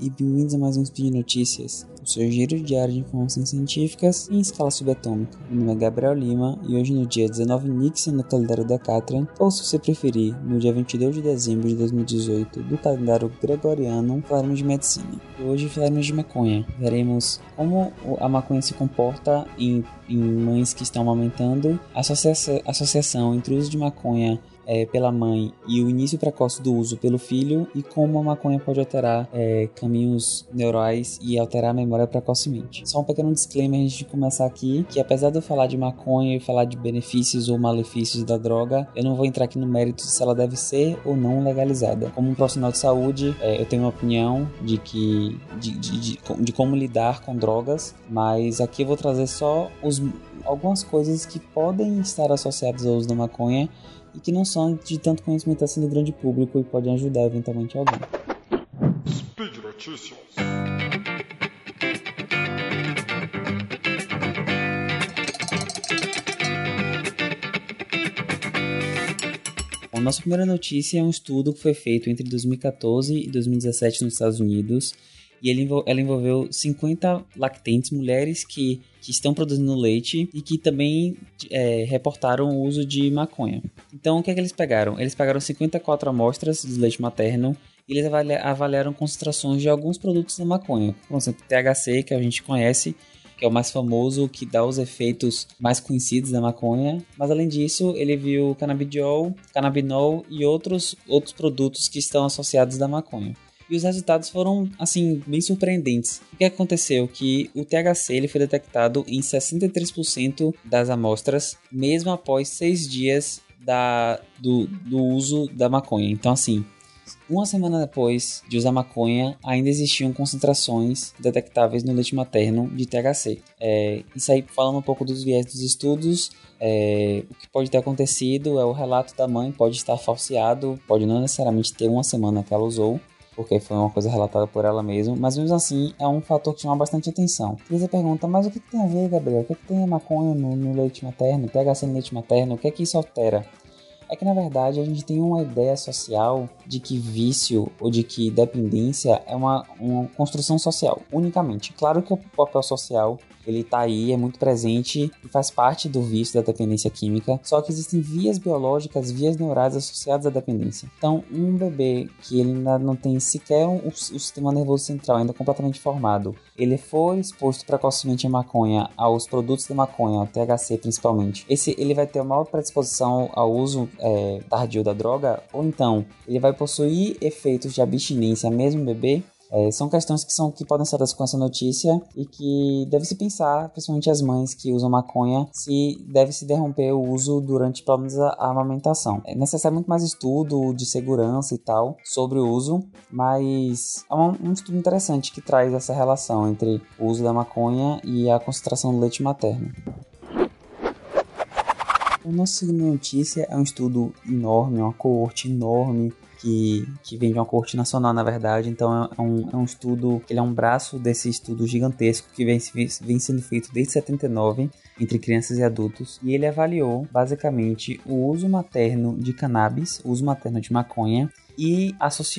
e bem-vindos a mais um Speed Notícias, o seu giro diário de informações científicas em escala subatômica. Meu nome é Gabriel Lima e hoje no dia 19 Nixon no calendário da Catran, ou se você preferir, no dia 22 de dezembro de 2018 do calendário gregoriano, falaremos de medicina. E hoje falaremos de maconha. Veremos como a maconha se comporta em, em mães que estão amamentando, a associação entre o uso de maconha é, pela mãe e o início precoce do uso pelo filho e como a maconha pode alterar é, caminhos neurais e alterar a memória precocemente. Só um pequeno disclaimer antes de começar aqui, que apesar de eu falar de maconha e falar de benefícios ou malefícios da droga, eu não vou entrar aqui no mérito se ela deve ser ou não legalizada. Como um profissional de saúde, é, eu tenho uma opinião de que de, de, de, de como lidar com drogas, mas aqui eu vou trazer só os, algumas coisas que podem estar associadas ao uso da maconha e que não são de tanto conhecimento assim do grande público e podem ajudar eventualmente alguém. Speed Notícias. Bom, nossa primeira notícia é um estudo que foi feito entre 2014 e 2017 nos Estados Unidos e ele, ela envolveu 50 lactentes, mulheres que, que estão produzindo leite e que também é, reportaram o uso de maconha. Então, o que é que eles pegaram? Eles pegaram 54 amostras de leite materno e eles avaliaram concentrações de alguns produtos da maconha. Por exemplo, THC, que a gente conhece, que é o mais famoso, que dá os efeitos mais conhecidos da maconha. Mas além disso, ele viu canabidiol, canabinol e outros, outros produtos que estão associados da maconha e os resultados foram, assim, bem surpreendentes. O que aconteceu? Que o THC ele foi detectado em 63% das amostras, mesmo após seis dias da, do, do uso da maconha. Então, assim, uma semana depois de usar maconha, ainda existiam concentrações detectáveis no leite materno de THC. É, isso aí, falando um pouco dos viés dos estudos, é, o que pode ter acontecido é o relato da mãe pode estar falseado, pode não necessariamente ter uma semana que ela usou, porque foi uma coisa relatada por ela mesma, mas mesmo assim é um fator que chama bastante atenção. E você pergunta, mas o que, que tem a ver, Gabriel? O que, que tem a maconha no, no leite materno, THC no leite materno? O que é que isso altera? É que na verdade a gente tem uma ideia social de que vício ou de que dependência é uma, uma construção social, unicamente. Claro que o papel social ele tá aí, é muito presente e faz parte do vício da dependência química, só que existem vias biológicas, vias neurais associadas à dependência. Então, um bebê que ele ainda não tem sequer o, o sistema nervoso central ainda completamente formado, ele for exposto precocemente à maconha, aos produtos da maconha, ao THC principalmente, esse ele vai ter uma maior predisposição ao uso é, tardio da droga, ou então ele vai possuir efeitos de abstinência mesmo bebê, é, são questões que, são, que podem ser com essa notícia e que deve se pensar, principalmente as mães que usam maconha, se deve se derromper o uso durante pelo menos a, amamentação. É necessário muito mais estudo de segurança e tal sobre o uso, mas é um, um estudo interessante que traz essa relação entre o uso da maconha e a concentração do leite materno. O nosso notícia é um estudo enorme, uma coorte enorme que, que vem de uma corte nacional, na verdade. Então é um, é um estudo, ele é um braço desse estudo gigantesco que vem, vem sendo feito desde 79 entre crianças e adultos. E ele avaliou basicamente o uso materno de cannabis, o uso materno de maconha e,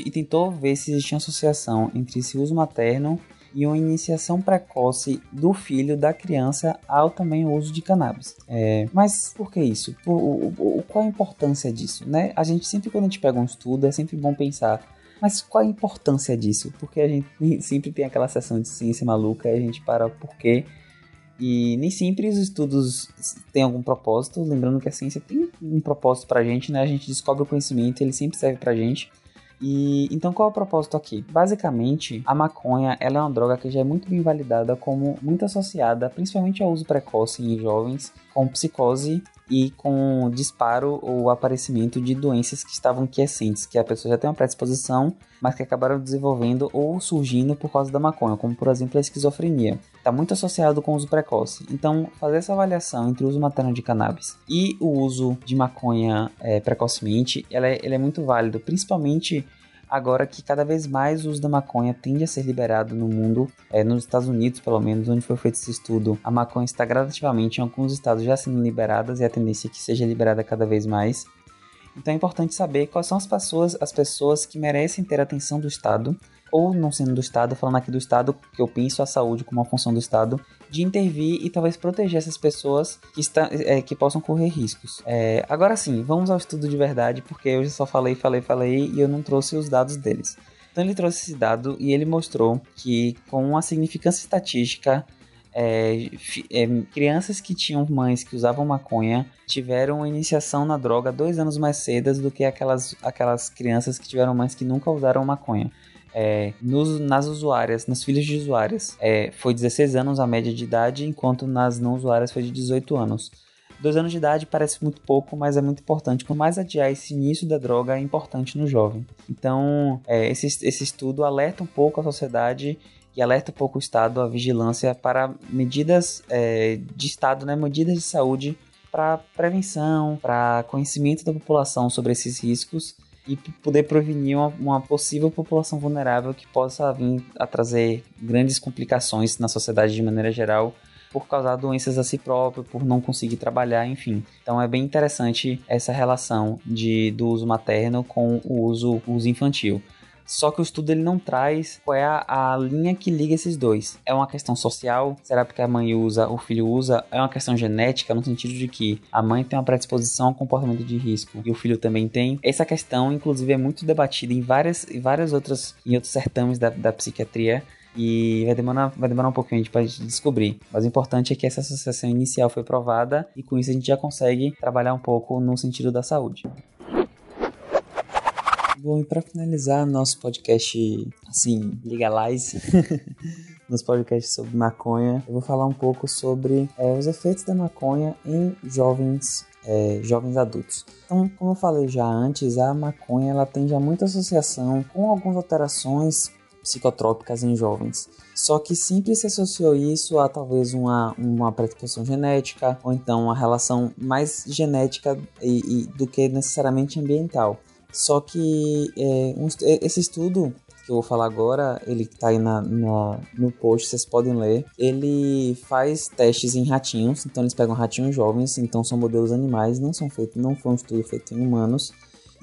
e tentou ver se existia associação entre esse uso materno e uma iniciação precoce do filho da criança ao também uso de cannabis. É, mas por que isso? O, o, o, qual a importância disso? Né? A gente sempre, quando a gente pega um estudo, é sempre bom pensar mas qual a importância disso? Porque a gente sempre tem aquela sessão de ciência maluca e a gente para por quê. E nem sempre os estudos têm algum propósito. Lembrando que a ciência tem um propósito pra gente, né? A gente descobre o conhecimento, ele sempre serve pra gente. E então qual é o propósito aqui? Basicamente, a maconha ela é uma droga que já é muito bem validada como muito associada, principalmente ao uso precoce em jovens, com psicose e com disparo ou aparecimento de doenças que estavam quiescentes, que a pessoa já tem uma predisposição, mas que acabaram desenvolvendo ou surgindo por causa da maconha, como por exemplo a esquizofrenia. Está muito associado com o uso precoce. Então, fazer essa avaliação entre o uso materno de cannabis e o uso de maconha é, precocemente, ela é, é muito válido, principalmente agora que cada vez mais o uso da maconha tende a ser liberado no mundo, é, nos Estados Unidos pelo menos, onde foi feito esse estudo, a maconha está gradativamente em alguns estados já sendo liberadas e a tendência é que seja liberada cada vez mais. Então é importante saber quais são as pessoas, as pessoas que merecem ter atenção do Estado ou não sendo do Estado, falando aqui do Estado, que eu penso a saúde como uma função do Estado, de intervir e talvez proteger essas pessoas que, está, é, que possam correr riscos. É, agora sim, vamos ao estudo de verdade, porque eu já só falei, falei, falei e eu não trouxe os dados deles. Então ele trouxe esse dado e ele mostrou que com uma significância estatística é, é, crianças que tinham mães que usavam maconha tiveram iniciação na droga dois anos mais cedo do que aquelas, aquelas crianças que tiveram mães que nunca usaram maconha. É, nos, nas usuárias, nas filhas de usuárias, é, foi 16 anos a média de idade, enquanto nas não usuárias foi de 18 anos. Dois anos de idade parece muito pouco, mas é muito importante. Quanto mais adiar esse início da droga, é importante no jovem. Então, é, esse, esse estudo alerta um pouco a sociedade e alerta um pouco o Estado a vigilância para medidas é, de Estado, né, medidas de saúde para prevenção, para conhecimento da população sobre esses riscos e poder prevenir uma, uma, possível população vulnerável que possa vir a trazer grandes complicações na sociedade de maneira geral por causar doenças a si próprio, por não conseguir trabalhar, enfim. Então é bem interessante essa relação de, do uso materno com o uso, o uso infantil. Só que o estudo ele não traz qual é a, a, linha que liga esses dois. É uma questão social? Será porque a mãe usa, o filho usa? É uma questão genética, no sentido de que a mãe tem uma predisposição ao comportamento de risco e o filho também tem. Essa questão, inclusive, é muito debatida em várias, em várias outras, em outros certames da, da psiquiatria. E vai demorar, vai demorar um pouquinho para a gente descobrir. Mas o importante é que essa associação inicial foi provada e com isso a gente já consegue trabalhar um pouco no sentido da saúde. Bom, e para finalizar nosso podcast, assim, legalize, nos podcasts sobre maconha, eu vou falar um pouco sobre é, os efeitos da maconha em jovens é, jovens adultos. Então, como eu falei já antes, a maconha ela tem já muita associação com algumas alterações psicotrópicas em jovens. Só que sempre se associou isso a talvez uma, uma predisposição genética ou então uma relação mais genética e, e, do que necessariamente ambiental. Só que é, um, é, esse estudo que eu vou falar agora, ele tá aí na, na, no post, vocês podem ler. Ele faz testes em ratinhos, então eles pegam ratinhos jovens, então são modelos animais, não são feitos, não foi um estudo feito em humanos.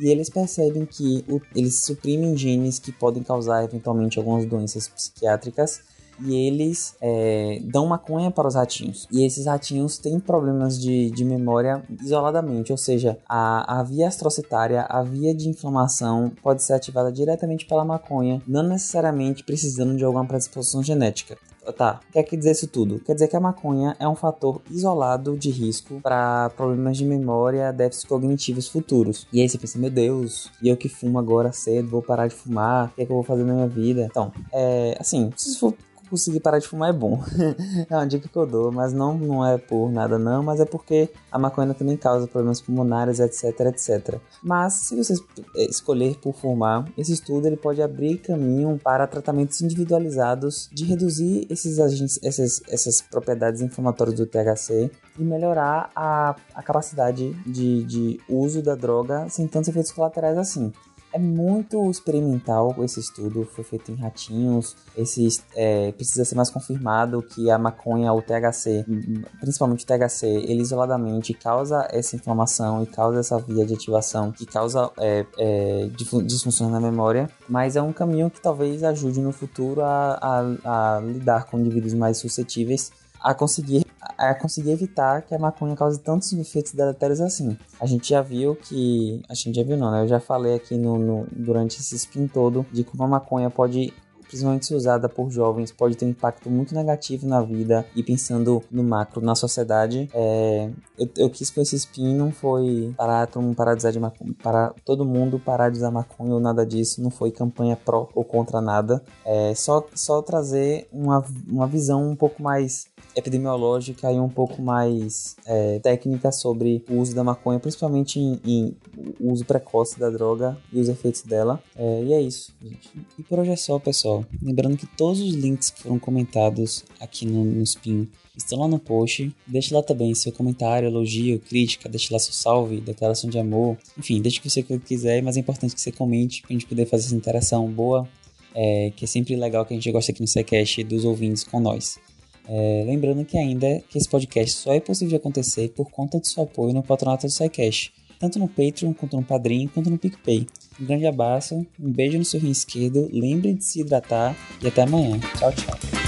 E eles percebem que o, eles suprimem genes que podem causar eventualmente algumas doenças psiquiátricas e eles é, dão maconha para os ratinhos. E esses ratinhos têm problemas de, de memória isoladamente, ou seja, a, a via astrocitária, a via de inflamação, pode ser ativada diretamente pela maconha, não necessariamente precisando de alguma predisposição genética. Tá, o que é que dizer isso tudo? Quer dizer que a maconha é um fator isolado de risco para problemas de memória, déficits cognitivos futuros. E aí você pensa, meu Deus, e eu que fumo agora cedo, vou parar de fumar, o que é que eu vou fazer na minha vida? Então, é assim, se for conseguir parar de fumar é bom. é uma dica que eu dou, mas não, não é por nada não, mas é porque a maconha também causa problemas pulmonares, etc, etc. Mas se você escolher por fumar, esse estudo ele pode abrir caminho para tratamentos individualizados de reduzir esses agentes, essas, essas propriedades inflamatórias do THC e melhorar a, a capacidade de, de uso da droga sem tantos efeitos colaterais assim. É muito experimental esse estudo, foi feito em ratinhos. Esse, é, precisa ser mais confirmado que a maconha, o THC, principalmente o THC, ele isoladamente causa essa inflamação e causa essa via de ativação que causa é, é, disfunções na memória. Mas é um caminho que talvez ajude no futuro a, a, a lidar com indivíduos mais suscetíveis a conseguir a conseguir evitar que a maconha cause tantos efeitos deletérios assim. A gente já viu que. A gente já viu, não, né? Eu já falei aqui no, no durante esse spin todo de como a maconha pode principalmente se usada por jovens, pode ter um impacto muito negativo na vida e pensando no macro, na sociedade. É, eu, eu, quis com esse spin não foi parar todo mundo parar de usar de maconha, para todo mundo parar de usar maconha ou nada disso, não foi campanha pró ou contra nada. É só, só trazer uma, uma visão um pouco mais epidemiológica e um pouco mais é, técnica sobre o uso da maconha, principalmente em, em uso precoce da droga e os efeitos dela. É, e é isso, gente. E por hoje é só, pessoal. Lembrando que todos os links que foram comentados aqui no, no Spin estão lá no post. Deixe lá também seu comentário, elogio, crítica, deixe lá seu salve, declaração de amor. Enfim, deixe o que você quiser, mas é importante que você comente para a gente poder fazer essa interação boa. É, que é sempre legal que a gente gosta aqui no Secast dos ouvintes com nós. É, lembrando que ainda que esse podcast só é possível de acontecer por conta do seu apoio no patronato do SciCash. Tanto no Patreon, quanto no Padrim, quanto no PicPay. Um grande abraço, um beijo no seu rim esquerdo, lembre de se hidratar e até amanhã. Tchau, tchau.